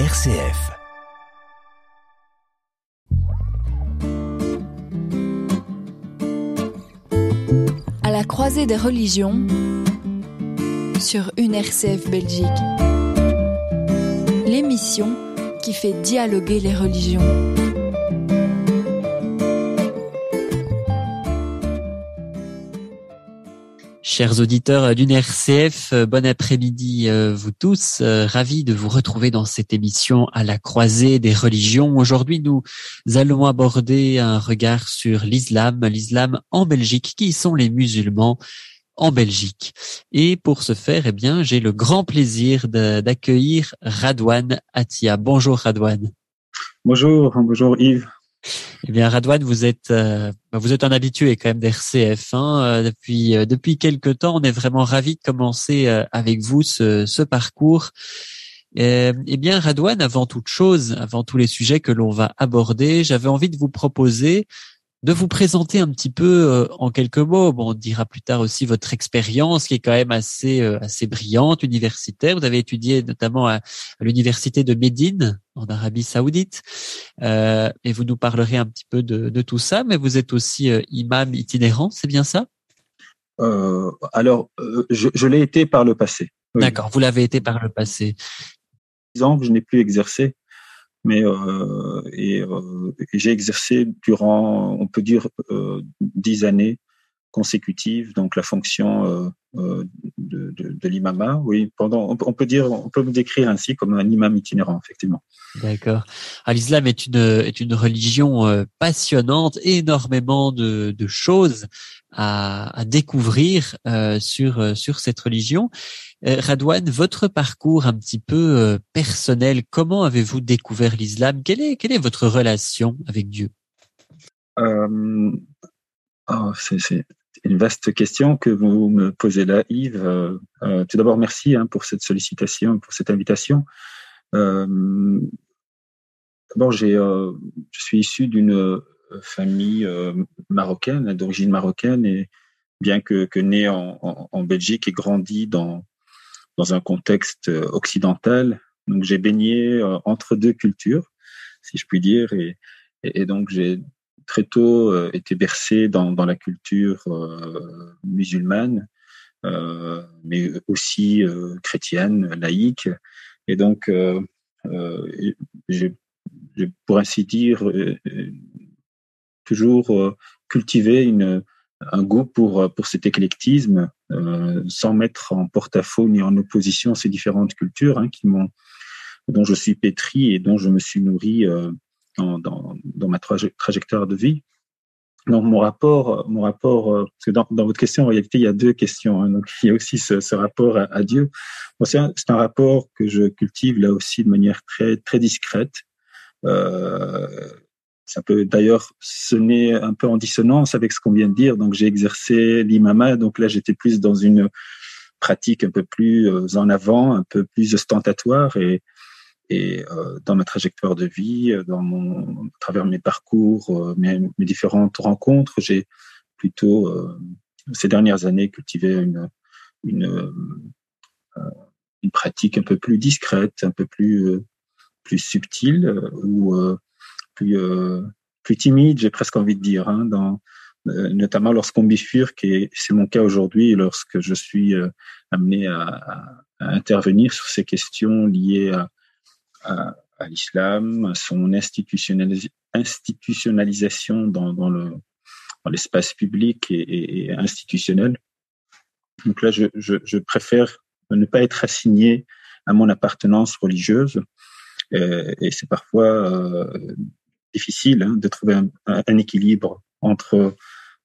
RCF. À la croisée des religions sur une RCF Belgique. L'émission qui fait dialoguer les religions. Chers auditeurs d'une RCF, euh, bon après-midi euh, vous tous. Euh, ravi de vous retrouver dans cette émission à la croisée des religions. Aujourd'hui, nous allons aborder un regard sur l'islam, l'islam en Belgique. Qui sont les musulmans en Belgique? Et pour ce faire, eh bien, j'ai le grand plaisir d'accueillir Radouane Atia. Bonjour Radouane. Bonjour, bonjour Yves. Eh bien, Radouane, vous êtes euh, vous êtes un habitué quand même d'RCF. Hein, euh, depuis euh, depuis quelques temps, on est vraiment ravi de commencer avec vous ce, ce parcours. Eh bien, Radouane, avant toute chose, avant tous les sujets que l'on va aborder, j'avais envie de vous proposer de vous présenter un petit peu euh, en quelques mots. Bon, on dira plus tard aussi votre expérience qui est quand même assez euh, assez brillante, universitaire. Vous avez étudié notamment à, l'université de Médine en Arabie Saoudite, euh, et vous nous parlerez un petit peu de, de tout ça. Mais vous êtes aussi euh, imam itinérant, c'est bien ça? Alors, je, je l'ai été par le passé. D'accord, vous l'avez été par le passé. ans que je n'ai plus exercé mais euh, et, euh, j'ai exercé durant, on peut dire, euh, dix années consécutives, donc la fonction euh, euh de, de, de l'imama. Oui, pendant, on peut dire, on peut me décrire ainsi comme un imam itinérant, effectivement. D'accord. L'islam est une est une religion passionnante, énormément de, de choses à, découvrir euh, sur sur cette religion. Euh, Radouane, votre parcours un petit peu euh, personnel, comment avez-vous découvert l'islam? Quelle est, quelle est votre relation avec Dieu? Euh, oh, C'est une vaste question que vous me posez là, Yves. Euh, euh tout d'abord, merci hein, pour cette sollicitation, pour cette invitation. Euh, D'abord, j'ai, je suis issu d'une famille marocaine, d'origine marocaine, et bien que, que né en, Belgique et grandi dans dans un contexte euh, occidental. Donc j'ai baigné euh, entre deux cultures, si je puis dire, et, et, donc j'ai très tôt euh, été bercé dans, dans la culture musulmane, mais aussi chrétienne, laïque. Et donc, j'ai, pour ainsi dire, toujours cultivé une, un goût pour, pour cet éclectisme, euh, sans mettre en porte-à-faux ni en opposition ces différentes cultures hein, dont je suis pétri et dont je me suis nourri euh, dans, dans, ma trajectoire de vie. Donc mon rapport, mon rapport, euh, parce que dans, votre question en réalité il y a deux questions. Hein, il y a aussi ce, rapport à, Dieu. C'est un, rapport que je cultive là aussi de manière très très discrète. Euh, ça peut d'ailleurs sonner un peu en dissonance avec ce qu'on vient de dire. Donc j'ai exercé l'imama, donc là j'étais plus dans une pratique un peu plus euh, en avant, un peu plus ostentatoire et, et euh, dans ma trajectoire de vie, euh, dans mon, à travers mes parcours, mes, différentes rencontres, j'ai plutôt ces dernières années cultivé une, une, une pratique un peu plus discrète, un peu plus plus subtile, où plus euh, plus timide, j'ai presque envie de dire, hein, euh, notamment lorsqu'on bifurque, et c'est mon cas aujourd'hui, lorsque je suis euh, amené à, intervenir sur ces questions liées à, l'islam, à son institutionnalis institutionnalisation dans, dans le dans l'espace public et, institutionnel. Donc là, je, préfère ne pas être assigné à mon appartenance religieuse. Et, c'est parfois difficile hein, de trouver un, équilibre entre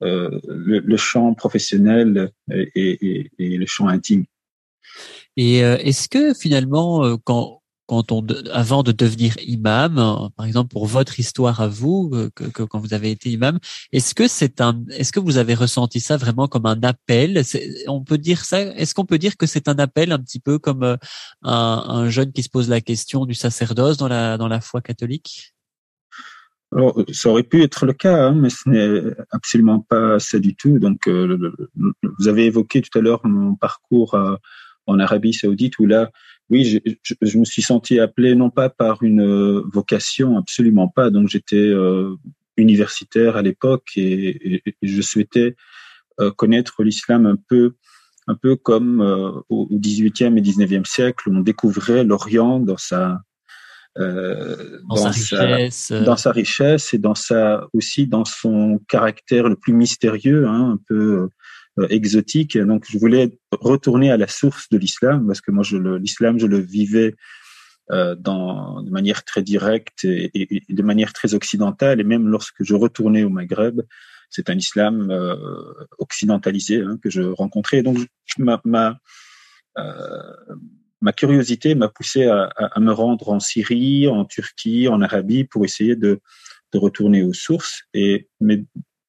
euh, le, champ professionnel et, le champ intime. Et euh, est-ce que finalement, euh, quand quand on, avant de devenir imam, par exemple pour votre histoire à vous, que quand vous avez été imam, est-ce que c'est un, est-ce que vous avez ressenti ça vraiment comme un appel? On peut dire ça. Est-ce qu'on peut dire que c'est un appel un petit peu comme un, un, jeune qui se pose la question du sacerdoce dans la dans la foi catholique? Alors, ça aurait pu être le cas, hein, mais ce n'est absolument pas ça du tout. Donc, euh, vous avez évoqué tout à l'heure mon parcours euh, en Arabie Saoudite, où là, oui, je, je, me suis senti appelé non pas par une vocation, absolument pas. Donc j'étais universitaire à l'époque et, je souhaitais connaître l'islam un peu un peu comme au XVIIIe et XIXe siècle, on découvrait l'Orient dans sa euh, dans, sa, richesse, dans sa richesse et dans sa aussi dans son caractère le plus mystérieux, hein, un peu euh, exotique. Donc, je voulais retourner à la source de l'islam parce que moi, l'islam, je le vivais euh, dans, de manière très directe et, et, de manière très occidentale. Et même lorsque je retournais au Maghreb, c'est un islam euh, occidentalisé hein, que je rencontrais. donc, ma, ma euh, ma curiosité m'a poussé à, à, me rendre en Syrie, en Turquie, en Arabie pour essayer de, de retourner aux sources. Et mais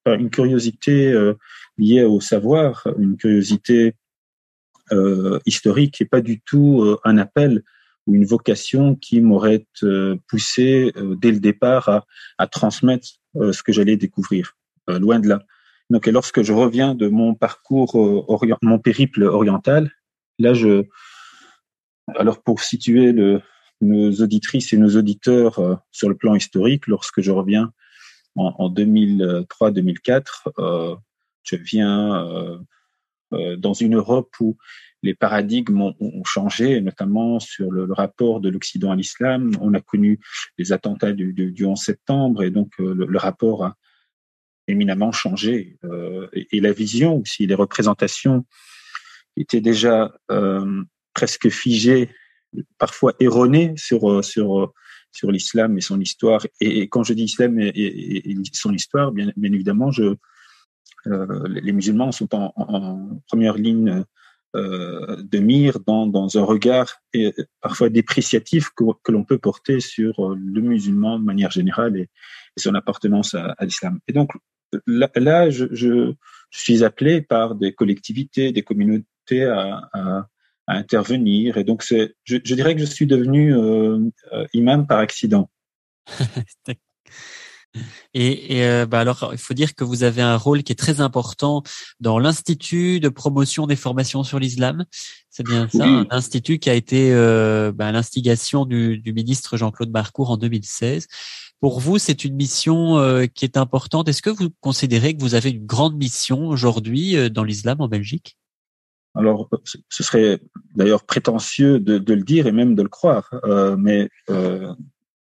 une curiosité euh, liée au savoir, une curiosité euh, historique et pas du tout euh, un appel ou une vocation qui m'aurait euh, poussé dès le départ à, à transmettre ce que j'allais découvrir. loin de là. Donc, et lorsque je reviens de mon parcours, mon périple oriental, là, je, alors pour situer le, nos auditrices et nos auditeurs euh, sur le plan historique, lorsque je reviens en, en 2003-2004, euh, je viens euh, euh, dans une Europe où les paradigmes ont, ont changé, notamment sur le, le rapport de l'Occident à l'islam. On a connu les attentats du, du, du 11 septembre et donc le, le, rapport a éminemment changé. Et, et, la vision aussi, les représentations étaient déjà presque figé, parfois erroné sur euh, sur euh, sur l'islam et son histoire. Et, quand je dis islam et, son histoire, bien, évidemment, je euh, les musulmans sont en, première ligne euh, de mire dans, dans un regard et parfois dépréciatif que, que l'on peut porter sur le musulman de manière générale et, son appartenance à, à l'islam. Et donc là, là je, je, suis appelé par des collectivités, des communautés à, à à intervenir. Et donc, c'est, je, je, dirais que je suis devenu euh, euh imam par accident. Et, et euh, bah alors, il faut dire que vous avez un rôle qui est très important dans l'institut de promotion des formations sur l'islam. C'est bien ça, un institut qui a été euh, bah, l'instigation du, du, ministre Jean-Claude Barcourt en 2016. Pour vous, c'est une mission euh, qui est importante. Est-ce que vous considérez que vous avez une grande mission aujourd'hui euh, dans l'islam en Belgique? Alors, ce serait d'ailleurs prétentieux de, le dire et même de le croire, euh, mais euh,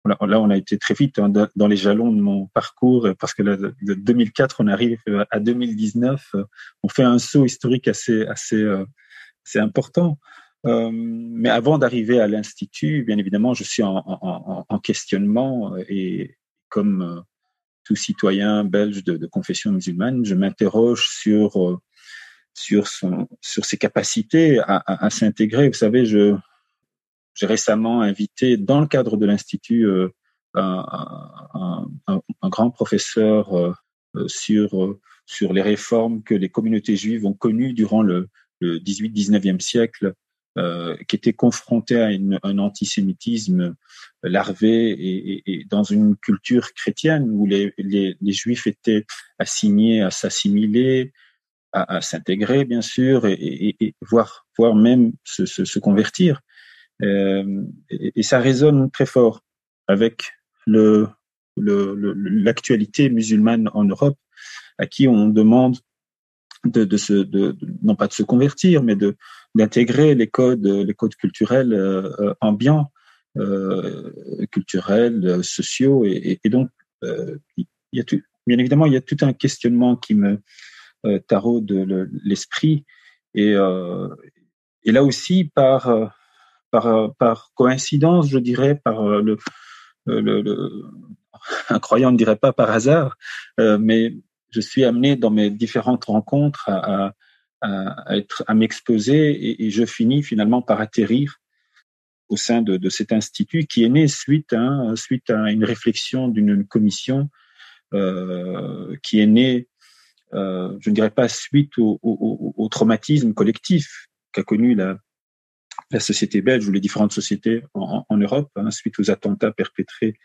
là, on a été très vite hein, dans les jalons de mon parcours, parce que de 2004, on arrive à 2019, on fait un saut historique assez, assez, euh, important. Mais avant d'arriver à l'institut, bien évidemment, je suis en, en, en questionnement et comme tout citoyen belge de, confession musulmane, je m'interroge sur sur son sur ses capacités à, s'intégrer. Vous savez, je j'ai récemment invité dans le cadre de l'institut euh, un, grand professeur euh, sur euh, sur les réformes que les communautés juives ont connues durant le, le 18-19e siècle, qui étaient confrontées à un antisémitisme larvé et, dans une culture chrétienne où les, les juifs étaient assignés à s'assimiler, à, à s'intégrer, bien sûr, et, et, et, voire, voire même se, se, se convertir. Euh, et, ça résonne très fort avec le l'actualité musulmane en Europe, à qui on demande de, de se, de, non pas de se convertir, mais de d'intégrer les codes, les codes culturels euh, ambiants, euh, culturels, sociaux, et, et donc euh, il y a tout, bien évidemment il y a tout un questionnement qui me tarot de l'esprit. Et, euh, et là aussi, par, euh, par, par coïncidence, je dirais, par le, un croyant ne dirait pas par hasard, mais je suis amené dans mes différentes rencontres à, à, être à m'exposer et, je finis finalement par atterrir au sein de, de cet institut qui est né suite suite à une réflexion d'une commission euh, qui est née euh, je ne dirais pas suite au, au, au traumatisme collectif qu'a connu la, la société belge ou les différentes sociétés en, en Europe, hein, suite aux attentats perpétrés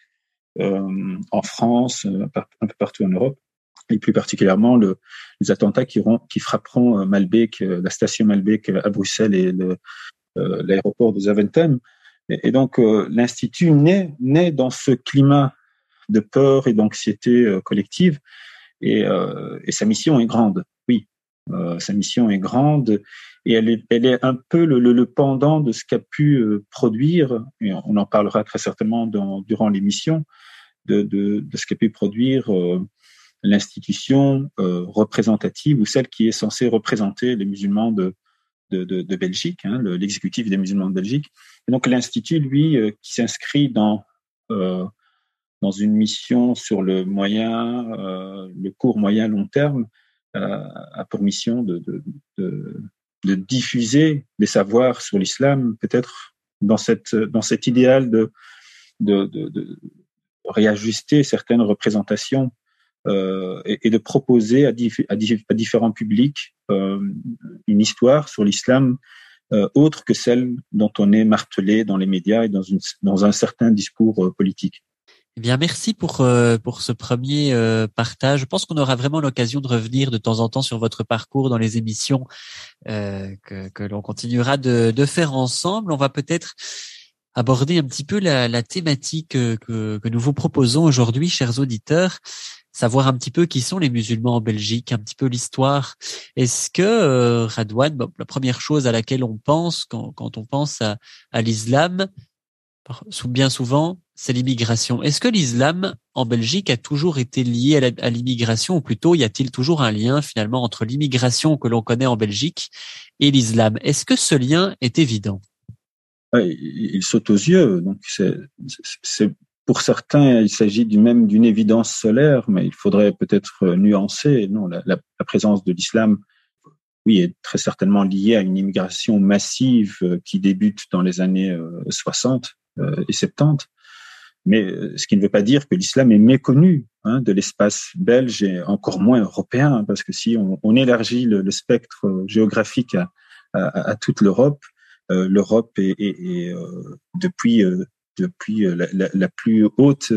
euh, en France, euh, un peu partout en Europe, et plus particulièrement le, les attentats qui, qui frapperont euh, Malbec, euh, la station Malbec à Bruxelles et l'aéroport de Zaventem. Et, donc l'institut naît, naît dans ce climat de peur et d'anxiété collective. Et, et, sa mission est grande, oui. sa mission est grande et elle est, un peu le, pendant de ce qu'a pu euh, produire, et on en parlera très certainement durant l'émission, de, ce qu'a pu produire euh, l'institution euh, représentative ou celle qui est censée représenter les musulmans de Belgique, hein, l'exécutif des musulmans de Belgique. Et donc l'institut, lui, qui s'inscrit dans dans une mission sur le moyen, le court, moyen, long terme, a pour mission de, diffuser des savoirs sur l'islam, peut-être dans cet idéal de réajuster certaines représentations euh, et, de proposer à, différents publics euh, une histoire sur l'islam euh, autre que celle dont on est martelé dans les médias et dans, un certain discours euh, politique. Eh bien, merci pour euh, pour ce premier euh, partage. Je pense qu'on aura vraiment l'occasion de revenir de temps en temps sur votre parcours dans les émissions euh, que, que l'on continuera de, de faire ensemble. On va peut-être aborder un petit peu la, la thématique que, que nous vous proposons aujourd'hui, chers auditeurs, savoir un petit peu qui sont les musulmans en Belgique, un petit peu l'histoire. Est-ce que euh, Radouane, la première chose à laquelle on pense quand, quand on pense à, à l'islam, bien souvent, c'est l'immigration. Est-ce que l'islam en Belgique a toujours été lié à l'immigration, ou plutôt y a-t-il toujours un lien finalement entre l'immigration que l'on connaît en Belgique et l'islam? Est-ce que ce lien est évident? Il saute aux yeux. Donc c'est pour certains, il s'agit même d'une évidence solaire, mais il faudrait peut-être nuancer. Non, la, présence de l'islam, oui, est très certainement liée à une immigration massive euh, qui débute dans les années 60 euh, et 70 mais euh, ce qui ne veut pas dire que l'islam est méconnu hein, de l'espace belge et encore moins européen, parce que si on, élargit le, le, spectre euh, géographique à, à, à toute l'Europe, euh, l'Europe est, est, est euh, depuis euh, depuis la, la, la, plus haute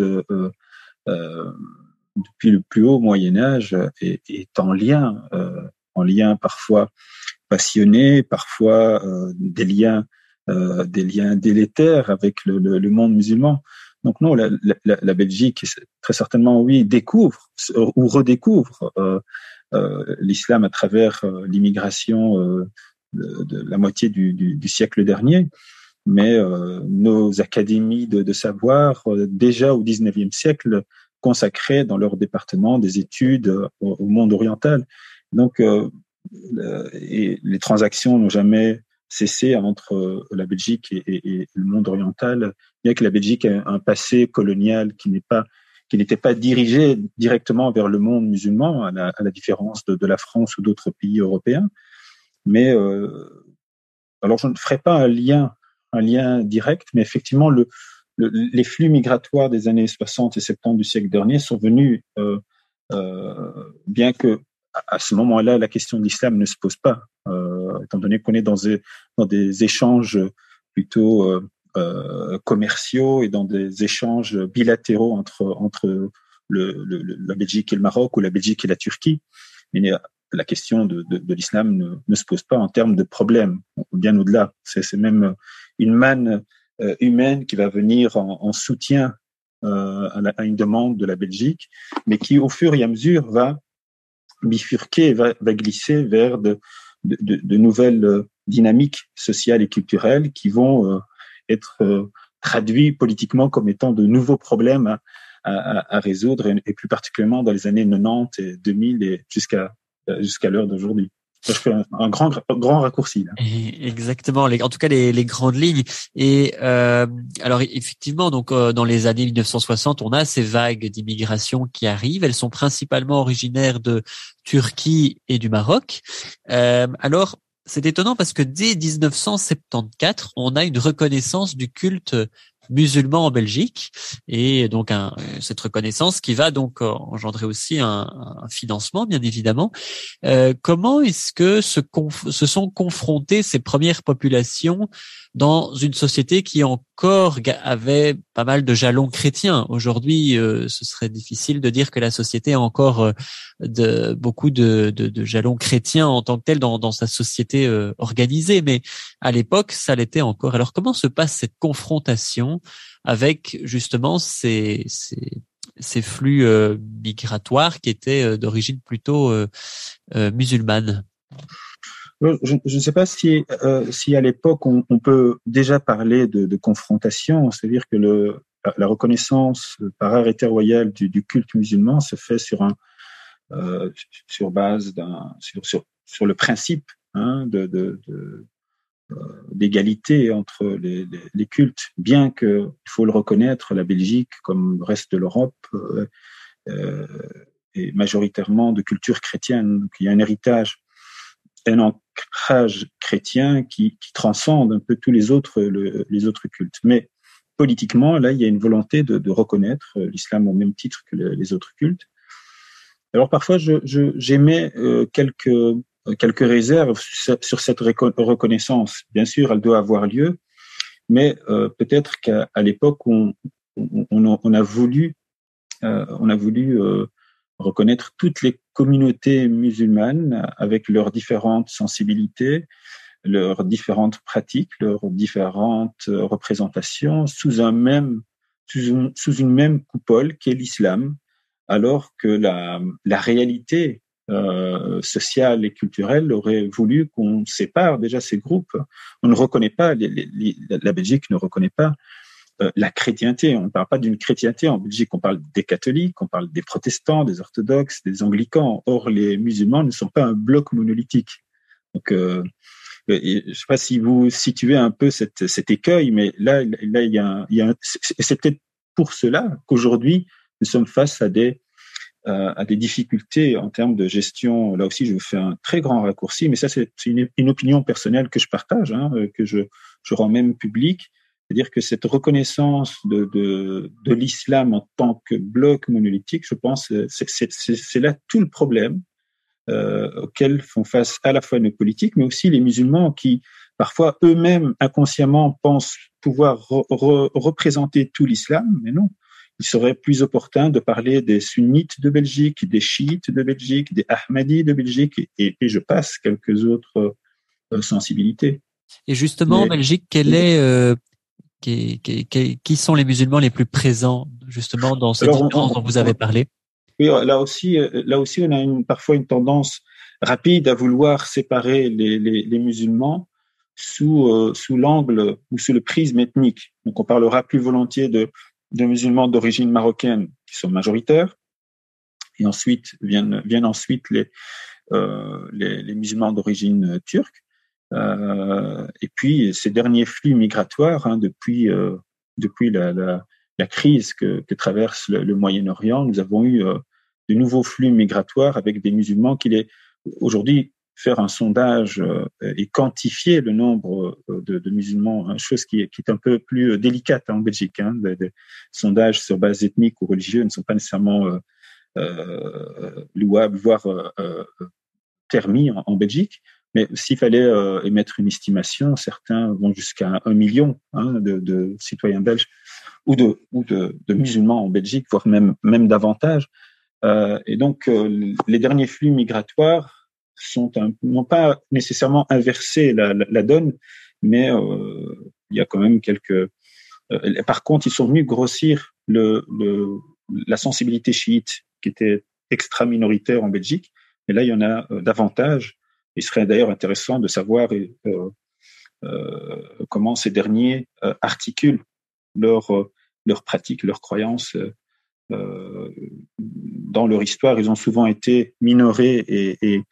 depuis le plus haut Moyen Âge est, est en lien, en lien parfois passionné, parfois des liens des liens délétères avec le, le, le monde musulman. Donc non, la, Belgique, très certainement, oui, découvre ou redécouvre euh, euh, l'islam à travers euh, l'immigration euh, de, la moitié du, siècle dernier. Mais euh, nos académies de, savoir, euh, déjà au XIXe siècle, consacraient dans leur département des études au, monde oriental. Donc, les transactions n'ont jamais cessé entre la Belgique et, le monde oriental bien que la Belgique ait un passé colonial qui n'était pas dirigé directement vers le monde musulman, à la, différence de, la France ou d'autres pays européens. Mais euh, alors je ne ferai pas un lien, direct, mais effectivement le, le, les flux migratoires des années 60 et 70 du siècle dernier sont venus, euh, euh, bien que à ce moment-là la question de l'islam ne se pose pas, euh, étant donné qu'on est dans des, échanges plutôt euh, euh, commerciaux et dans des échanges bilatéraux entre entre le, le, la Belgique et le Maroc ou la Belgique et la Turquie. Mais la question de, de, de l'islam ne, ne, se pose pas en termes de problème, bien au-delà. C'est même une manne euh, humaine qui va venir en, en soutien euh, à, la, à, une demande de la Belgique, mais qui, au fur et à mesure, va bifurquer, va, va glisser vers de, de, de, nouvelles dynamiques sociales et culturelles qui vont euh, être euh, traduit politiquement comme étant de nouveaux problèmes à, à, à résoudre, et, et, plus particulièrement dans les années 90 et 2000 et jusqu'à euh, jusqu'à l'heure d'aujourd'hui. Je fais un, grand grand raccourci. Exactement, en tout cas les, les grandes lignes. Et euh, alors effectivement, donc euh, dans les années 1960, on a ces vagues d'immigration qui arrivent. Elles sont principalement originaires de Turquie et du Maroc. Euh, alors c'est étonnant parce que dès 1974, on a une reconnaissance du culte musulmans en Belgique et donc un, cette reconnaissance qui va donc engendrer aussi un, un financement bien évidemment. Euh, comment est-ce que se, se sont confrontées ces premières populations dans une société qui encore avait pas mal de jalons chrétiens? Aujourd'hui, euh, ce serait difficile de dire que la société a encore euh, de, beaucoup de, de, de, jalons chrétiens en tant que tel dans, dans sa société euh, organisée, mais à l'époque, ça l'était encore. Alors, comment se passe cette confrontation avec justement ces, flux migratoires qui étaient d'origine plutôt musulmane. Je, ne sais pas si, euh, si à l'époque on, peut déjà parler de, confrontation, c'est-à-dire que la reconnaissance par arrêté royal du, culte musulman se fait sur un euh, sur base sur, le principe hein, de, euh, d'égalité entre les, cultes, bien que il faut le reconnaître, la Belgique, comme le reste de l'Europe, euh, euh est majoritairement de culture chrétienne. Donc il y a un héritage un ancrage chrétien qui, transcende un peu tous les autres, les autres cultes. Mais politiquement, là, il y a une volonté de, reconnaître euh, l'islam au même titre que les autres cultes. Alors parfois, j'émets euh, quelques, quelques réserves sur cette reconnaissance. Bien sûr, elle doit avoir lieu, mais euh, peut-être qu'à l'époque, on, a voulu, euh, euh, reconnaître toutes les communautés musulmanes avec leurs différentes sensibilités, leurs différentes pratiques, leurs différentes représentations sous un même sous une, même coupole qui est l'islam, alors que la réalité euh, sociale et culturelle aurait voulu qu'on sépare déjà ces groupes. On ne reconnaît pas, la Belgique ne reconnaît pas euh, la chrétienté. On ne parle pas d'une chrétienté en Belgique, on parle des catholiques, on parle des protestants, des orthodoxes, des anglicans. Or, les musulmans ne sont pas un bloc monolithique. Donc, euh, je ne sais pas si vous situez un peu cet écueil, mais là, là, il y a, il y a c'est peut-être pour cela qu'aujourd'hui nous sommes face à des à des difficultés en termes de gestion. Là aussi, je fais un très grand raccourci, mais ça, c'est une, opinion personnelle que je partage, hein, que je, rends même publique. C'est-à-dire que cette reconnaissance de, l'islam en tant que bloc monolithique, je pense, c'est là tout le problème euh, auquel font face à la fois nos politiques, mais aussi les musulmans qui, parfois eux-mêmes inconsciemment, pensent pouvoir re, représenter tout l'islam, mais non. Il serait plus opportun de parler des sunnites de Belgique, des chiites de Belgique, des ahmadis de Belgique, et, et je passe quelques autres euh, sensibilités. Et justement, en Belgique, quelle est euh, qui, qui, qui, sont les musulmans les plus présents justement dans cette différence dont vous avez parlé? Oui, là aussi, euh, là aussi, on a une, parfois une tendance rapide à vouloir séparer les, les, les musulmans sous, euh, sous l'angle ou sous le prisme ethnique. Donc, on parlera plus volontiers de, de musulmans d'origine marocaine qui sont majoritaires, et ensuite viennent, viennent ensuite les, euh, les, les musulmans d'origine turque. Euh, et puis ces derniers flux migratoires, hein, depuis euh, depuis la, la, la, crise que, que traverse le, le Moyen-Orient, nous avons eu euh, de nouveaux flux migratoires avec des musulmans qui les aujourd'hui faire un sondage et quantifier le nombre de, de musulmans, hein, chose qui est, qui est un peu plus délicate en Belgique. Hein, des, des sondages sur base ethnique ou religieuse ne sont pas nécessairement euh, euh, louables, voire euh, en, en Belgique. Mais s'il fallait euh, émettre une estimation, certains vont jusqu'à un million hein, de, de, citoyens belges ou de, ou de, de, musulmans en Belgique, voire même, même davantage. Euh, et donc, euh, les derniers flux migratoires sont n'ont pas nécessairement inversé la, la, la donne, mais euh, il y a quand même quelques. Euh, par contre, ils sont venus grossir le, le, la sensibilité chiite qui était extra minoritaire en Belgique. Et là, il y en a euh, davantage. Il serait d'ailleurs intéressant de savoir euh, euh, comment ces derniers articulent leurs leur pratiques, leurs croyances dans leur histoire. Ils ont souvent été minorés et, et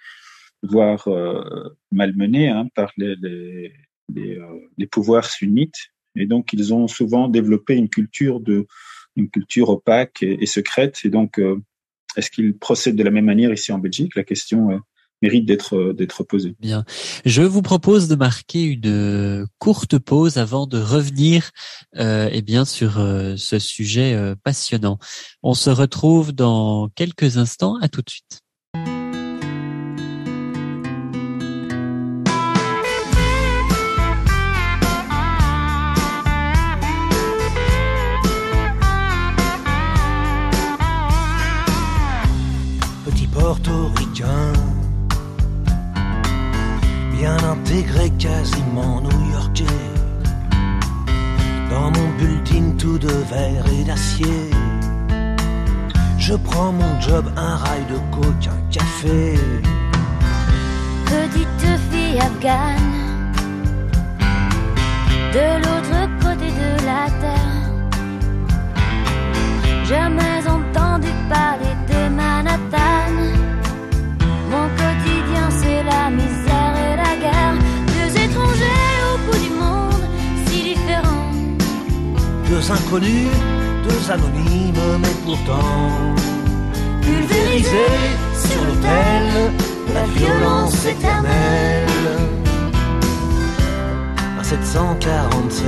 voire malmenés hein, par les, les, les, pouvoirs sunnites. Et donc, ils ont souvent développé une culture de une culture opaque et, secrète. Et donc, est-ce qu'ils procèdent de la même manière ici en Belgique? La question mérite d'être d'être posé. Bien. Je vous propose de marquer une courte pause avant de revenir euh, bien sur ce sujet passionnant. On se retrouve dans quelques instants. À tout de suite. Un rail de coke, un café. Petite fille afghane, de l'autre côté de la terre, jamais entendu parler de Manhattan. Mon quotidien, c'est la misère et la guerre. Deux étrangers au bout du monde, si différents. Deux inconnus, deux anonymes, mais pourtant pulvérisés sur l'autel de la violence éternelle. À 747,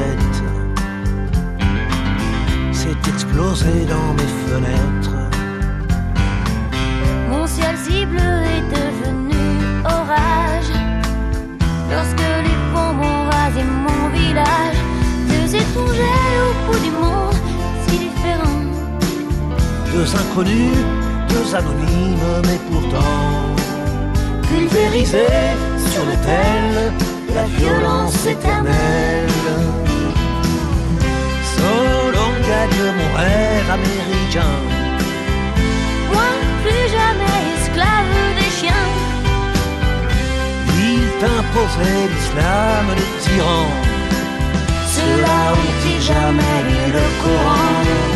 c'est explosé dans mes fenêtres. Mon ciel si bleu est devenu orage. Lorsque les bombes ont rasé mon village, deux étrangers au bout du monde, si différents. Deux inconnus, deux anonymes, mais pourtant pulvérisés sur l'autel la violence éternelle. Solon gagne mon rêve américain. Moi, plus jamais esclave des chiens. Il t'imposait l'islam de tyran. Ceux-là ont-ils jamais lu le Coran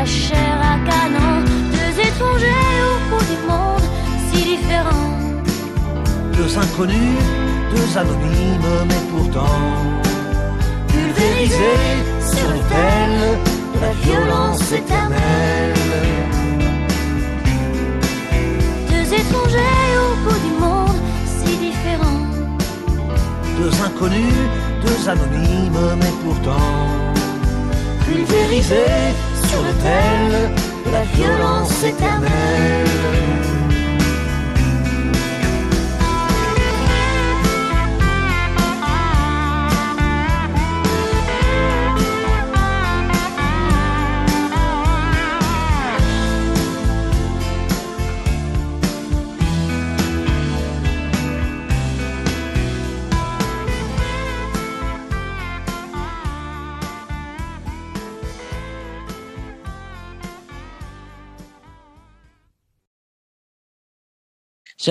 la chair à canon, deux étrangers au bout du monde, si différents. Deux inconnus, deux anonymes, mais pourtant pulvérisés sur l'autel de la violence éternelle. Deux étrangers au bout du monde, si différents. Deux inconnus, deux anonymes, mais pourtant pulvérisés sur l'autel de la violence éternelle.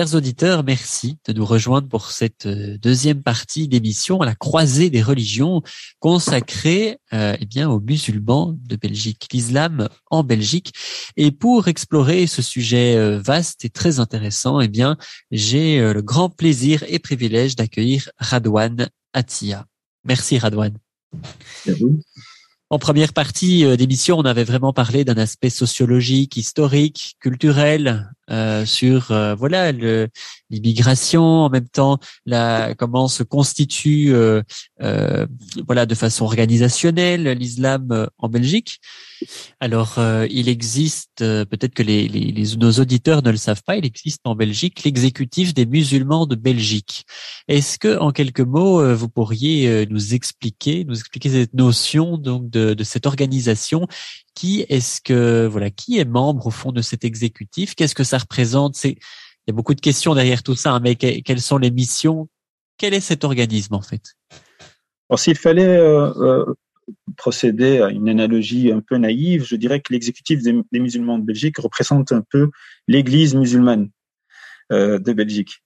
Chers auditeurs, merci de nous rejoindre pour cette euh, deuxième partie d'émission à la croisée des religions consacrée euh, eh bien aux musulmans de Belgique, l'islam en Belgique. Et pour explorer ce sujet euh, vaste et très intéressant, eh bien j'ai euh, le grand plaisir et privilège d'accueillir Radwan Atia. Merci Radwan. En première partie d'émission, on avait vraiment parlé d'un aspect sociologique, historique, culturel, euh, sur euh, voilà l'immigration, en même temps la comment se constitue euh, euh, voilà de façon organisationnelle l'islam en Belgique. Alors il existe peut-être que les, les, les, nos auditeurs ne le savent pas, il existe en Belgique l'exécutif des musulmans de Belgique. Est-ce que en quelques mots vous pourriez nous expliquer, nous expliquer cette notion donc de, de cette organisation qui est-ce que voilà qui est membre au fond de cet exécutif? Qu'est-ce que ça représente? C'est il y a beaucoup de questions derrière tout ça, hein, mais quelles sont les missions? Quel est cet organisme en fait? Alors, s'il fallait euh, euh, procéder à une analogie un peu naïve, je dirais que l'exécutif des, musulmans de Belgique représente un peu l'Église musulmane euh, de Belgique.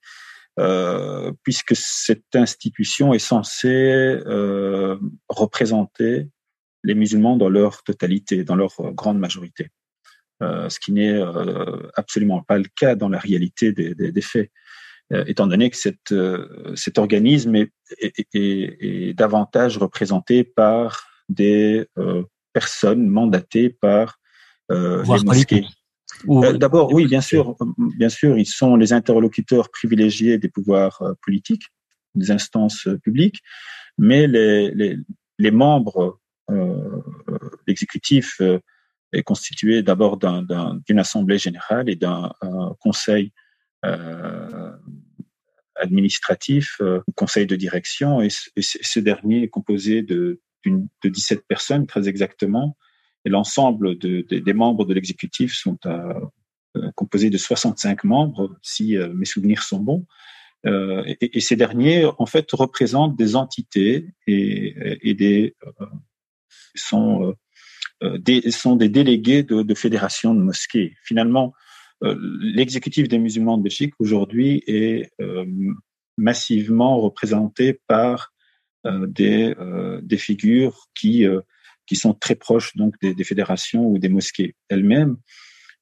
Puisque cette institution est censée représenter les musulmans dans leur totalité, dans leur grande majorité. Euh, ce qui n'est euh, absolument pas le cas dans la réalité des, des, des faits, euh, étant donné que cette, euh, cet organisme est, est, est, est, davantage représenté par des personnes mandatées par les mosquées. D'abord, oui, bien sûr, bien sûr, ils sont les interlocuteurs privilégiés des pouvoirs politiques, des instances publiques, mais les, les, les membres euh, l'exécutif est constitué d'abord d'une assemblée générale et d'un conseil euh, administratif, euh, conseil de direction, et, ce dernier est composé de, de 17 personnes très exactement, et l'ensemble de, des membres de l'exécutif sont à, euh, composés de 65 membres, si euh, mes souvenirs sont bons. Euh, et, et, ces derniers, en fait, représentent des entités et, et des sont euh, des, sont des délégués de, fédérations de mosquées. Finalement, euh, l'exécutif des musulmans de Belgique aujourd'hui est euh, massivement représenté par des, des figures qui, qui sont très proches donc des, fédérations ou des mosquées elles-mêmes,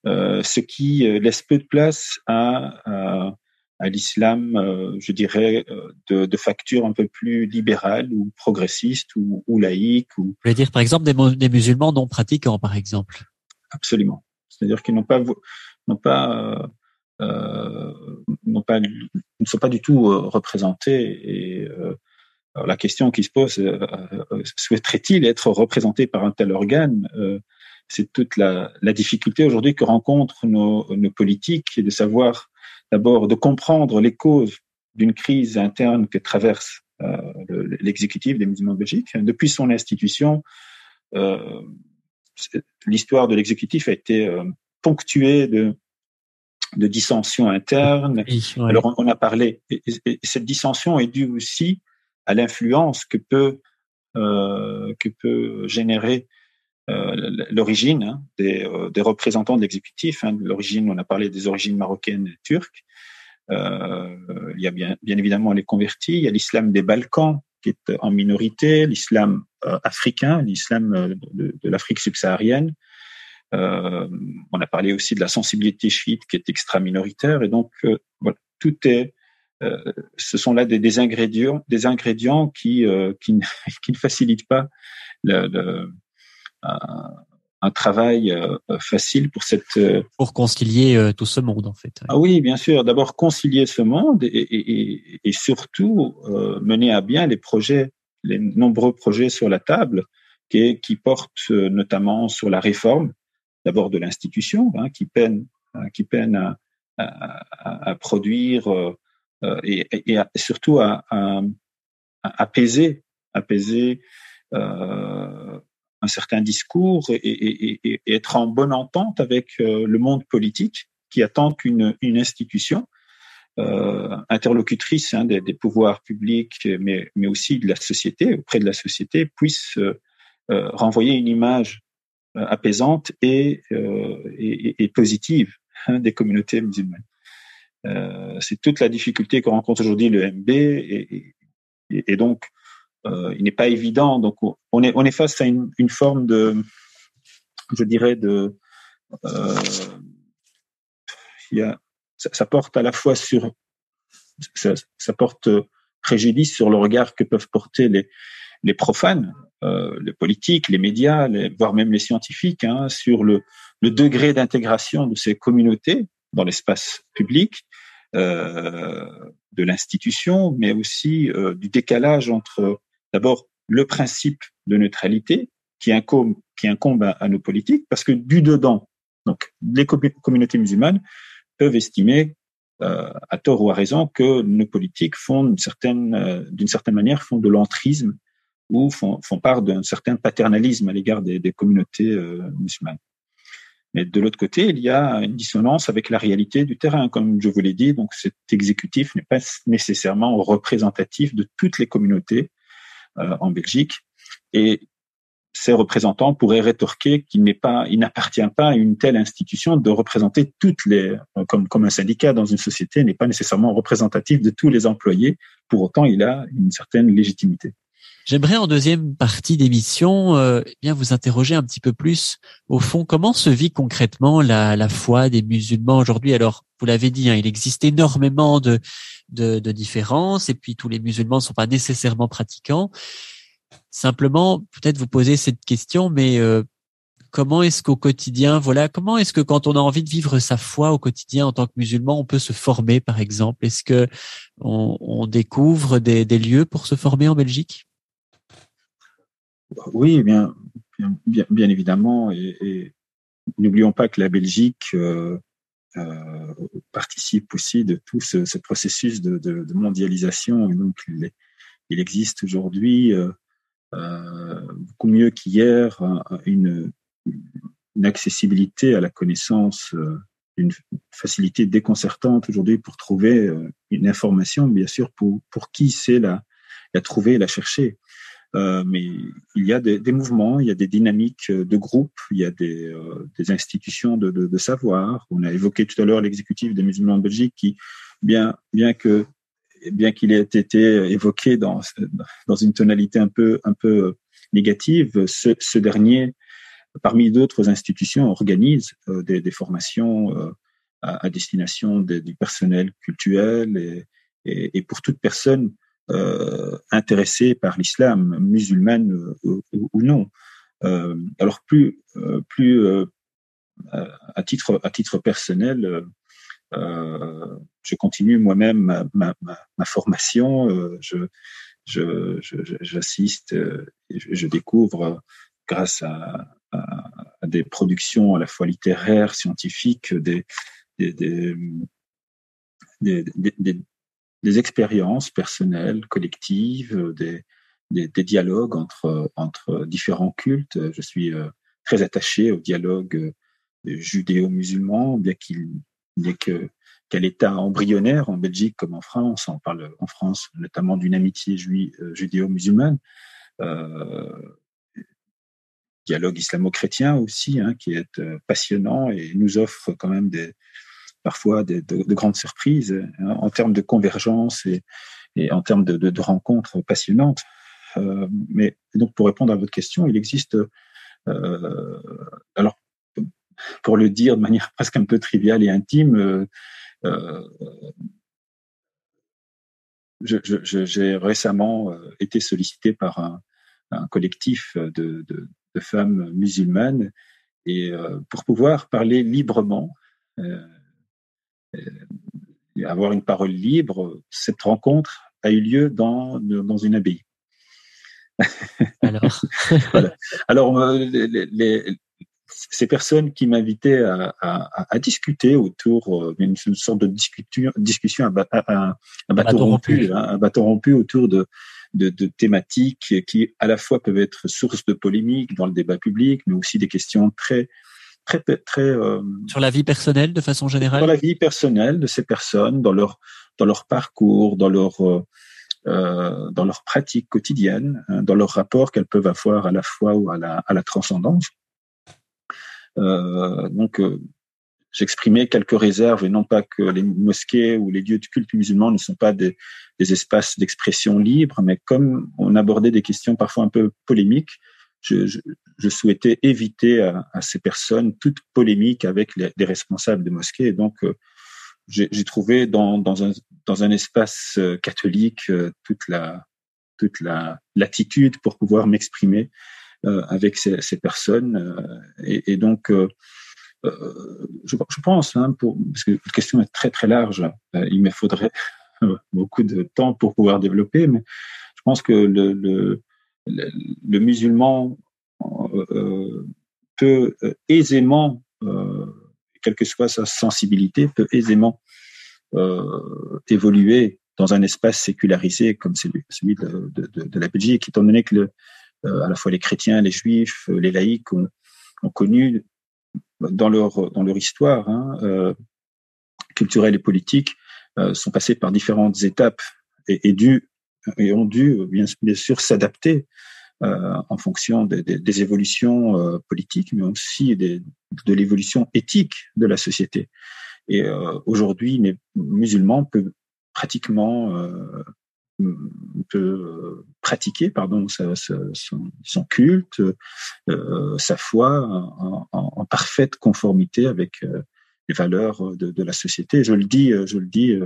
ce qui laisse peu de place à à l'islam, euh, je dirais, euh, de, de, facture un peu plus libérale ou progressiste ou, ou laïque. Ou... Vous voulez dire, par exemple, des, des musulmans non pratiquants, par exemple? Absolument. C'est-à-dire qu'ils n'ont pas, n'ont pas, euh, n'ont pas, ne sont pas du tout représentés. Et la question qui se pose, souhaiterait-il être représenté par un tel organe? C'est toute la, la difficulté aujourd'hui que rencontrent nos, nos politiques et de savoir d'abord de comprendre les causes d'une crise interne que traverse euh, l'exécutif des musulmans de Belgique. Depuis son institution, euh, l'histoire de l'exécutif a été euh, ponctuée de, de dissensions internes. Alors on, a parlé, et, cette dissension est due aussi à l'influence que peut que peut générer l'origine hein, des, euh, des, représentants de l'exécutif. Hein, l'origine, on a parlé des origines marocaines et turques. Euh, il y a bien, bien évidemment les convertis, il y a l'islam des Balkans qui est en minorité, l'islam euh, africain, l'islam de, de l'Afrique subsaharienne. Euh, on a parlé aussi de la sensibilité chiite qui est extra minoritaire et donc voilà, tout est ce sont là des, des, ingrédients, des ingrédients qui, qui, qui ne facilitent pas le, le, un travail euh, facile pour cette euh, pour concilier euh, tout ce monde en fait. Ah oui, bien sûr. D'abord concilier ce monde et, et, et surtout mener à bien les projets, les nombreux projets sur la table qui, qui portent notamment sur la réforme d'abord de l'institution, hein, qui peine hein, qui peine à, à, à produire et, et, surtout à, à, apaiser apaiser euh, un certain discours et, être en bonne entente avec euh, le monde politique qui attend qu'une une institution euh, interlocutrice hein, des, pouvoirs publics, mais, mais aussi de la société, auprès de la société, puisse euh, renvoyer une image apaisante et, et, positive hein, des communautés musulmanes. C'est toute la difficulté que rencontre aujourd'hui le MB et, donc il n'est pas évident. Donc, on est, on est face à une, une forme de, je dirais, de, euh, il y a, ça, ça, porte à la fois sur, ça, ça, porte préjudice sur le regard que peuvent porter les, les profanes, euh, les politiques, les médias, les, voire même les scientifiques, hein, sur le, le degré d'intégration de ces communautés dans l'espace public, euh, de l'institution, mais aussi euh, du décalage entre D'abord, le principe de neutralité qui incombe, à, nos politiques, parce que du dedans, donc les communautés musulmanes peuvent estimer euh, à tort ou à raison que nos politiques font d'une certaine, euh, d'une certaine manière font de l'entrisme ou font, font part d'un certain paternalisme à l'égard des, communautés euh, musulmanes. Mais de l'autre côté, il y a une dissonance avec la réalité du terrain, comme je vous l'ai dit. Donc cet exécutif n'est pas nécessairement représentatif de toutes les communautés en Belgique. Et ces représentants pourraient rétorquer qu'il n'est pas, il n'appartient pas à une telle institution de représenter toutes les, euh, comme, comme un syndicat dans une société n'est pas nécessairement représentatif de tous les employés. Pour autant, il a une certaine légitimité. J'aimerais en deuxième partie d'émission euh, eh bien vous interroger un petit peu plus au fond comment se vit concrètement la, la foi des musulmans aujourd'hui? Alors vous l'avez dit, hein, il existe énormément de, de, de différences et puis tous les musulmans ne sont pas nécessairement pratiquants. Simplement, peut-être vous poser cette question, mais euh, comment est-ce qu'au quotidien, voilà, comment est-ce que quand on a envie de vivre sa foi au quotidien en tant que musulman, on peut se former, par exemple? Est-ce que on, découvre des, lieux pour se former en Belgique? Oui, bien, bien, évidemment, et, et n'oublions pas que la Belgique euh, euh, aussi de tout ce, ce processus de, mondialisation. Et donc, il, existe aujourd'hui euh, euh, beaucoup mieux qu'hier une, accessibilité à la connaissance, euh, une facilité déconcertante aujourd'hui pour trouver une information, bien sûr, pour, pour qui c'est la, la trouver et la chercher. Euh, mais il y a des, mouvements, il y a des dynamiques de groupe, il y a des, euh, institutions de, de, de, savoir. On a évoqué tout à l'heure l'exécutif des musulmans en Belgique qui, bien, bien que bien qu'il ait été évoqué dans, dans une tonalité un peu, un peu négative, ce, dernier, parmi d'autres institutions, organise euh, des, formations à, destination des, du personnel culturel et, pour toute personne euh, intéressée par l'islam, musulmane ou, ou non. Euh, alors plus, euh, plus à titre à titre personnel, euh, je continue moi-même ma, ma, ma, ma, formation. Euh, je, je, j'assiste euh, je, découvre grâce à, des productions à la fois littéraires, scientifiques, des, des, des, des, expériences personnelles, collectives, des, des, dialogues entre, différents cultes. Je suis très attaché au dialogue judéo-musulman, bien qu'il n'est que quel État embryonnaire en Belgique comme en France. On parle en France notamment d'une amitié euh, judéo-musulmane. Euh, dialogue islamo-chrétien aussi, hein, qui est euh, passionnant et nous offre quand même des, parfois de, de, grandes surprises hein, en termes de convergence et, en termes de, rencontres passionnantes. Euh, mais donc pour répondre à votre question, il existe euh, alors pour le dire de manière presque un peu triviale et intime, euh, euh j'ai récemment euh, été sollicité par un, collectif de, femmes musulmanes et euh, pour pouvoir parler librement, euh, et avoir une parole libre, cette rencontre a eu lieu dans, dans une abbaye. Alors, voilà. Alors les, les, ces personnes qui m'invitaient à, à, à, discuter autour d'une euh, sorte de discussion, discussion à, bateau, rompu. Hein, un bateau rompu autour de, de, de, thématiques qui à la fois peuvent être source de polémiques dans le débat public, mais aussi des questions très très très euh, sur la vie personnelle de façon générale? Sur la vie personnelle de ces personnes, dans leur dans leur parcours, dans leur euh, euh dans leur pratique quotidienne, hein, dans leur rapport qu'elles peuvent avoir à la foi ou à la, à la transcendance. Euh, donc, euh, j'exprimais quelques réserves et non pas que les mosquées ou les lieux de culte musulmans ne sont pas des, des espaces d'expression libre, mais comme on abordait des questions parfois un peu polémiques, je, je, je souhaitais éviter à, ces personnes toute polémique avec les, les responsables des mosquées. Donc, euh, j'ai trouvé dans, un, espace euh, catholique euh, toute la pour pouvoir m'exprimer avec ces, personnes. Et, donc, je, pense, hein, parce que la question est très très large, il me faudrait beaucoup de temps pour pouvoir développer, mais je pense que le, musulman peut aisément, euh, quelle que soit sa sensibilité, peut aisément euh, évoluer dans un espace sécularisé comme celui, celui de, de, la Belgique, étant donné que euh, à la fois les chrétiens, les juifs, euh, les laïcs ont, connu dans leur dans leur histoire hein, euh, culturelle et politique, euh, sont passés par différentes étapes et, ont dû bien sûr s'adapter euh, en fonction des, évolutions euh, politiques, mais aussi de l'évolution éthique de la société. Et euh, aujourd'hui, les musulmans peuvent pratiquement euh, peut pratiquer pardon son, culte, sa foi en, parfaite conformité avec les valeurs de, de, la société. Je le dis, je le dis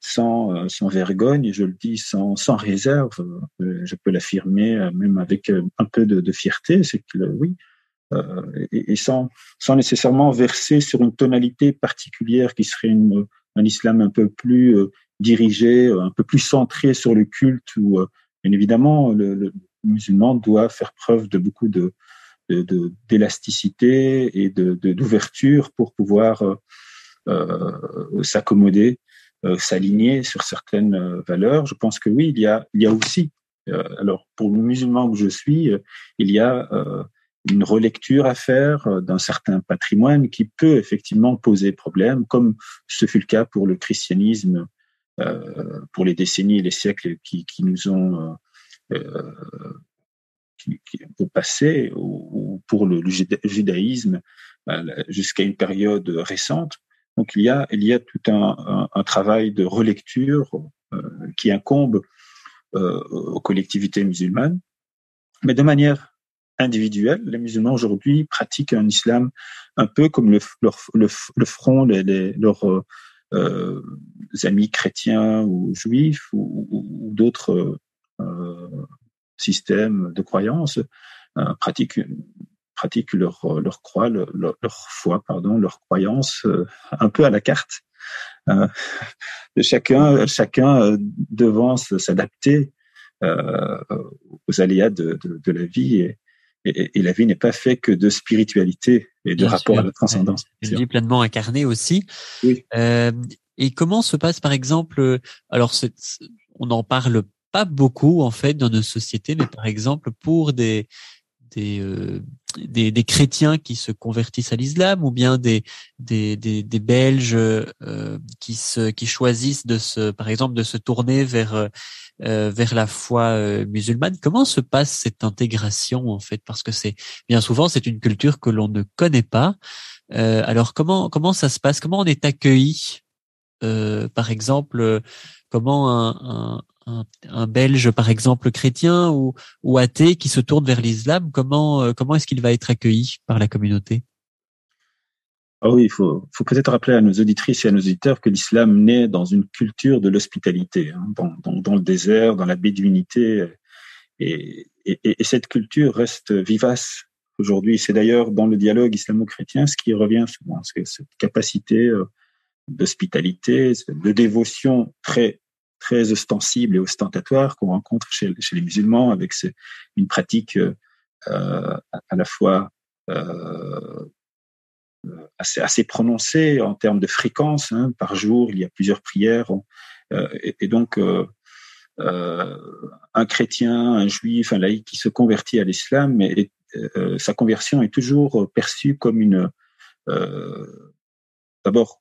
sans, sans vergogne, je le dis sans, sans réserve. Je peux l'affirmer même avec un peu de, fierté. C'est que oui, euh, et, et, sans, sans nécessairement verser sur une tonalité particulière qui serait un islam un peu plus euh, dirigé, euh, un peu plus centré sur le culte, où bien évidemment le musulman doit faire preuve de beaucoup de d'élasticité et d'ouverture pour pouvoir euh, s'accommoder, euh, s'aligner sur certaines valeurs. Je pense que oui, il y a il y a aussi euh, alors pour le musulman que je suis, il y a une relecture à faire euh, d'un certain patrimoine qui peut effectivement poser problème, comme ce fut le cas pour le christianisme euh, pour les décennies et les siècles qui, qui nous ont euh, euh qui, au passé, pour le, judaïsme euh, jusqu'à une période récente. Donc il y a il y a tout un, travail de relecture euh, qui incombe aux collectivités musulmanes, mais de manière individuels. Les musulmans aujourd'hui pratiquent un islam un peu comme le, leur, le, le front, leurs euh, amis chrétiens ou juifs ou, d'autres euh, systèmes de croyances euh, pratiquent pratiquent leur leur croix, leur, leur foi, pardon, leur croyance euh, un peu à la carte. Euh, chacun chacun euh, devant s'adapter aux aléas de, de, de, la vie et, et, et, la vie n'est pas faite que de spiritualité et de Bien rapport sûr. à la transcendance. Une vie pleinement incarnée aussi. Oui. Euh, et comment se passe, par exemple, alors on n'en parle pas beaucoup en fait dans nos sociétés, mais par exemple pour des des, euh, des, des, chrétiens qui se convertissent à l'islam ou bien des, des, des, des Belges euh, qui, se, qui choisissent de se, par exemple, de se tourner vers, euh, vers la foi euh, musulmane. Comment se passe cette intégration en fait? Parce que c'est bien souvent c'est une culture que l'on ne connaît pas. Euh, alors comment comment ça se passe? Comment on est accueilli? Par exemple, comment un, un un, Belge, par exemple, chrétien ou, ou athée qui se tourne vers l'islam, comment, euh, comment est-ce qu'il va être accueilli par la communauté? Ah oui, il faut, peut-être rappeler à nos auditrices et à nos auditeurs que l'islam naît dans une culture de l'hospitalité, hein, dans, le désert, dans la béduinité. Et, et, et, cette culture reste vivace aujourd'hui. C'est d'ailleurs dans le dialogue islamo-chrétien ce qui revient souvent, cette capacité euh, d'hospitalité, de dévotion très très ostensible et ostentatoire qu'on rencontre chez, les musulmans, avec une pratique euh, à la fois euh, assez, prononcée en termes de fréquence. Hein, par jour, il y a plusieurs prières. Euh, et, donc, euh, euh, un chrétien, un juif, un laïc qui se convertit à l'islam, sa conversion est toujours perçue comme une... D'abord,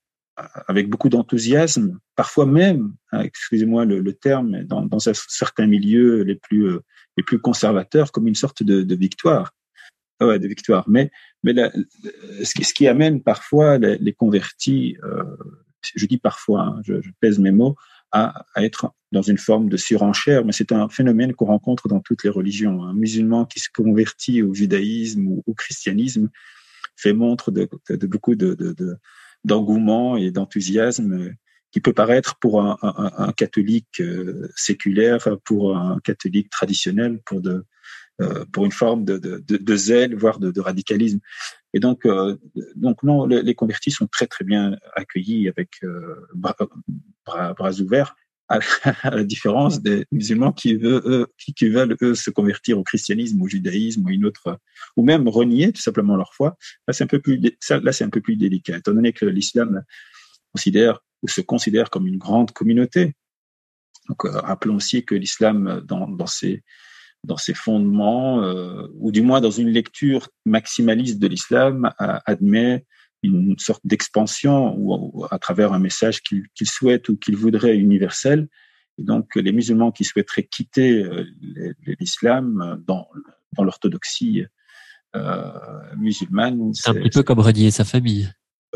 avec beaucoup d'enthousiasme, parfois même, hein, excusez-moi le, terme, dans, certains milieux les plus euh, les plus conservateurs, comme une sorte de, victoire, ouais, de victoire. Mais mais ce, qui, amène parfois les, convertis, euh, je dis parfois, hein, je, pèse mes mots, à, être dans une forme de surenchère, mais c'est un phénomène qu'on rencontre dans toutes les religions. Un musulman qui se convertit au judaïsme ou au christianisme fait montre de, beaucoup de d'engouement et d'enthousiasme qui peut paraître pour un, catholique euh, séculaire, pour un catholique traditionnel, pour de euh, pour une forme de, zèle, voire de, radicalisme. Et donc, euh, donc non, les, convertis sont très très bien accueillis avec euh, bras, ouverts, à, la différence des musulmans qui, veulent, eux, qui, veulent eux se convertir au christianisme, au judaïsme ou une autre, ou même renier tout simplement leur foi. Là, c'est un peu plus, là, c'est un peu plus délicat, étant donné que l'islam considère ou se considère comme une grande communauté. Donc, euh, rappelons aussi que l'islam, dans, dans ses dans ses fondements, ou du moins dans une lecture maximaliste de l'islam, admet une sorte d'expansion ou, à travers un message qu'il souhaite ou qu'il voudrait universel. Et donc, les musulmans qui souhaiteraient quitter l'islam dans, dans l'orthodoxie euh, musulmane. C'est un petit peu comme renier sa famille.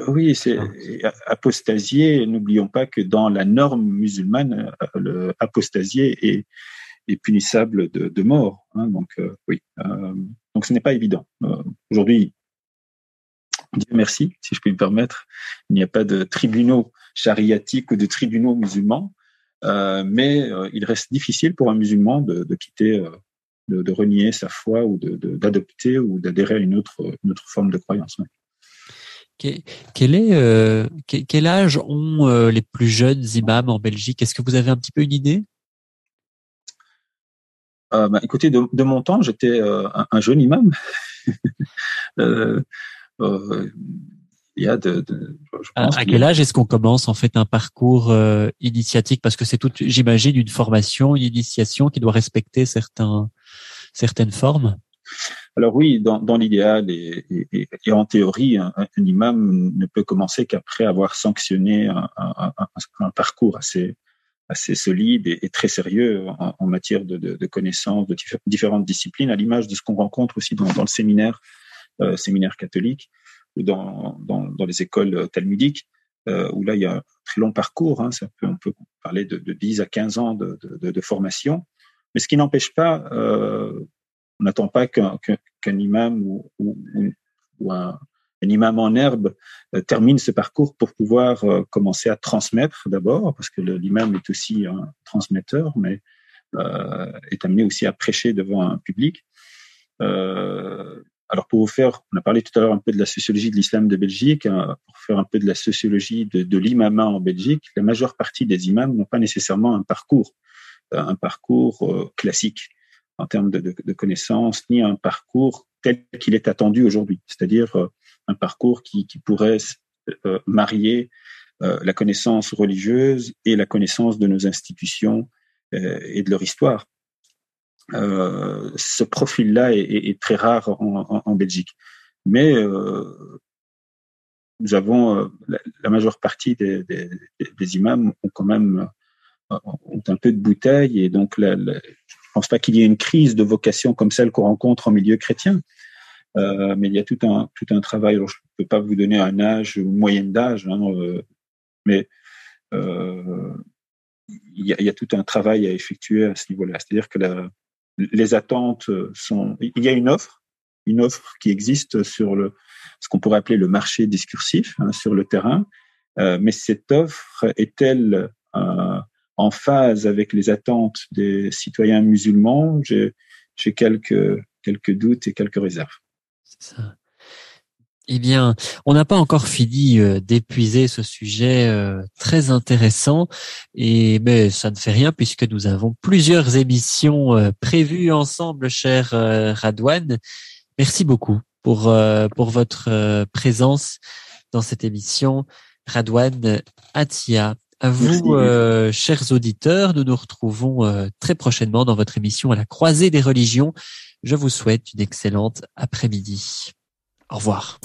Oui, c'est ah. apostasier. N'oublions pas que dans la norme musulmane, euh, le apostasier est, est punissable de, de mort. Hein, donc euh, oui, euh, donc ce n'est pas évident. Euh, Aujourd'hui, Dieu merci, si je peux me permettre, il n'y a pas de tribunaux chariatiques ou de tribunaux musulmans, euh, mais il reste difficile pour un musulman de, de quitter de, de, renier sa foi ou d'adopter ou d'adhérer à une autre, une autre forme de croyance. Quel, est, euh, quel âge ont euh, les plus jeunes imams en Belgique? Est-ce que vous avez un petit peu une idée? Euh, bah, Écoutez, de, de, mon temps, j'étais euh, un, un, jeune imam. euh, il y a de, de je pense à, quel âge est-ce qu'on commence en fait un parcours initiatique? Parce que c'est tout, j'imagine, une formation, une initiation qui doit respecter certains certaines formes. Alors oui, dans, dans l'idéal et, et, et, en théorie, un, un, imam ne peut commencer qu'après avoir sanctionné un, un, un, parcours assez assez solide et, très sérieux en, en matière de, de, de, connaissances de différentes disciplines, à l'image de ce qu'on rencontre aussi dans, dans le séminaire, euh, séminaire catholique ou dans, dans, dans les écoles talmudiques, euh, où là il y a un très long parcours. Hein, ça peut, on peut parler de, de 10 à 15 ans de, de, formation, mais ce qui n'empêche pas euh, on n'attend pas qu'un qu qu imam ou, ou, un, un, imam en herbe euh, termine ce parcours pour pouvoir euh, commencer à transmettre d'abord, parce que l'imam est aussi un transmetteur, mais euh, est amené aussi à prêcher devant un public. Euh, alors pour vous faire, on a parlé tout à l'heure un peu de la sociologie de l'islam de Belgique, hein, pour faire un peu de la sociologie de, l'imama en Belgique, la majeure partie des imams n'ont pas nécessairement un parcours, un parcours euh, classique en termes de, connaissances, ni un parcours tel qu'il est attendu aujourd'hui, c'est-à-dire euh, un parcours qui, pourrait euh, marier euh, la connaissance religieuse et la connaissance de nos institutions euh, et de leur histoire. Euh, ce profil-là est, est, est, très rare en, en, en Belgique, mais nous avons la, la, majeure partie des, des, des, imams ont quand même ont un peu de bouteille et donc la, la, je pense pas qu'il y ait une crise de vocation comme celle qu'on rencontre en milieu chrétien, euh, mais il y a tout un tout un travail. Alors, je ne peux pas vous donner un âge ou moyenne d'âge, hein, euh, mais euh, il, y a, il, y a, tout un travail à effectuer à ce niveau-là. C'est-à-dire que la, les attentes sont. Il y a une offre, une offre qui existe sur le ce qu'on pourrait appeler le marché discursif hein, sur le terrain, euh, mais cette offre est-elle euh, en phase avec les attentes des citoyens musulmans, j'ai quelques, quelques doutes et quelques réserves. C'est ça. Eh bien, on n'a pas encore fini euh, d'épuiser ce sujet euh, très intéressant, et mais ça ne fait rien puisque nous avons plusieurs émissions euh, prévues ensemble, cher Radouane. Merci beaucoup pour pour votre présence dans cette émission, Radouane Atia. À vous, euh, chers auditeurs, nous nous retrouvons euh, très prochainement dans votre émission à la croisée des religions. Je vous souhaite une excellente après-midi. Au revoir.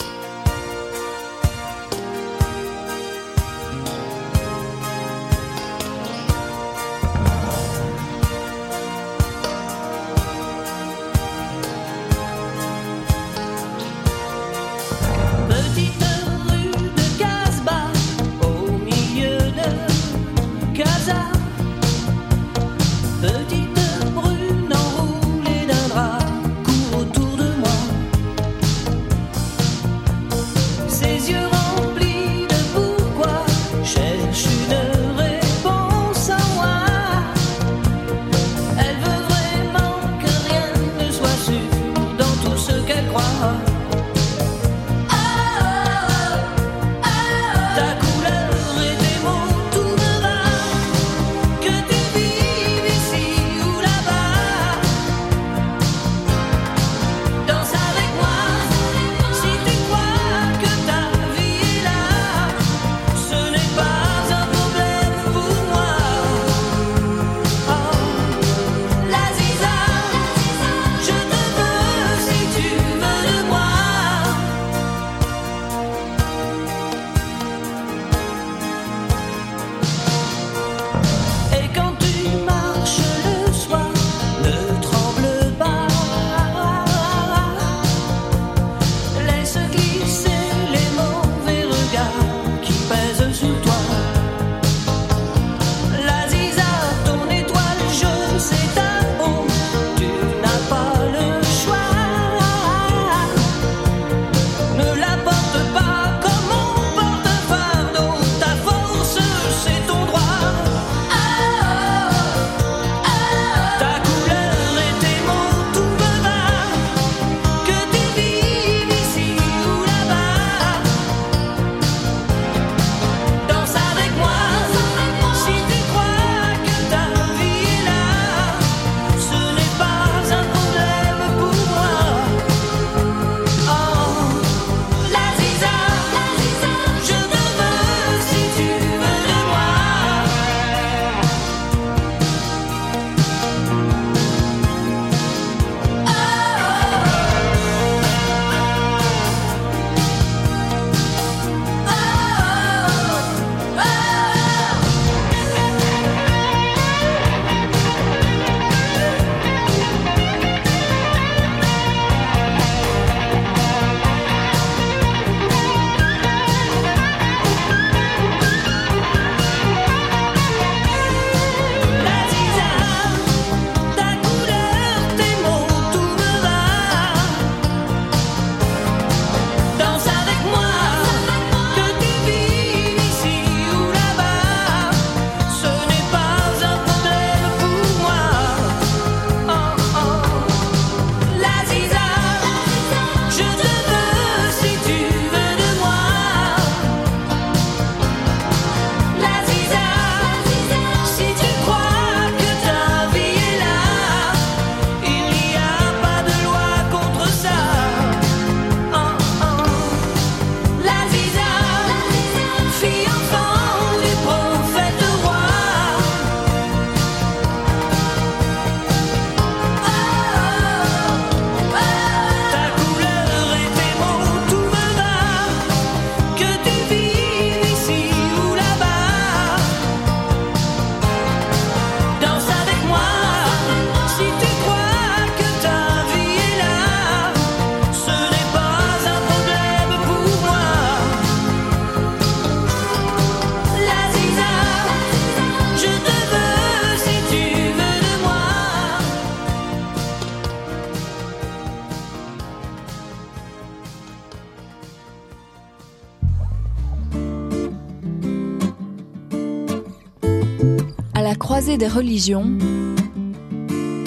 Des religions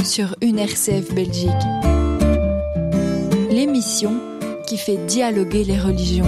sur une RCF Belgique. L'émission qui fait dialoguer les religions.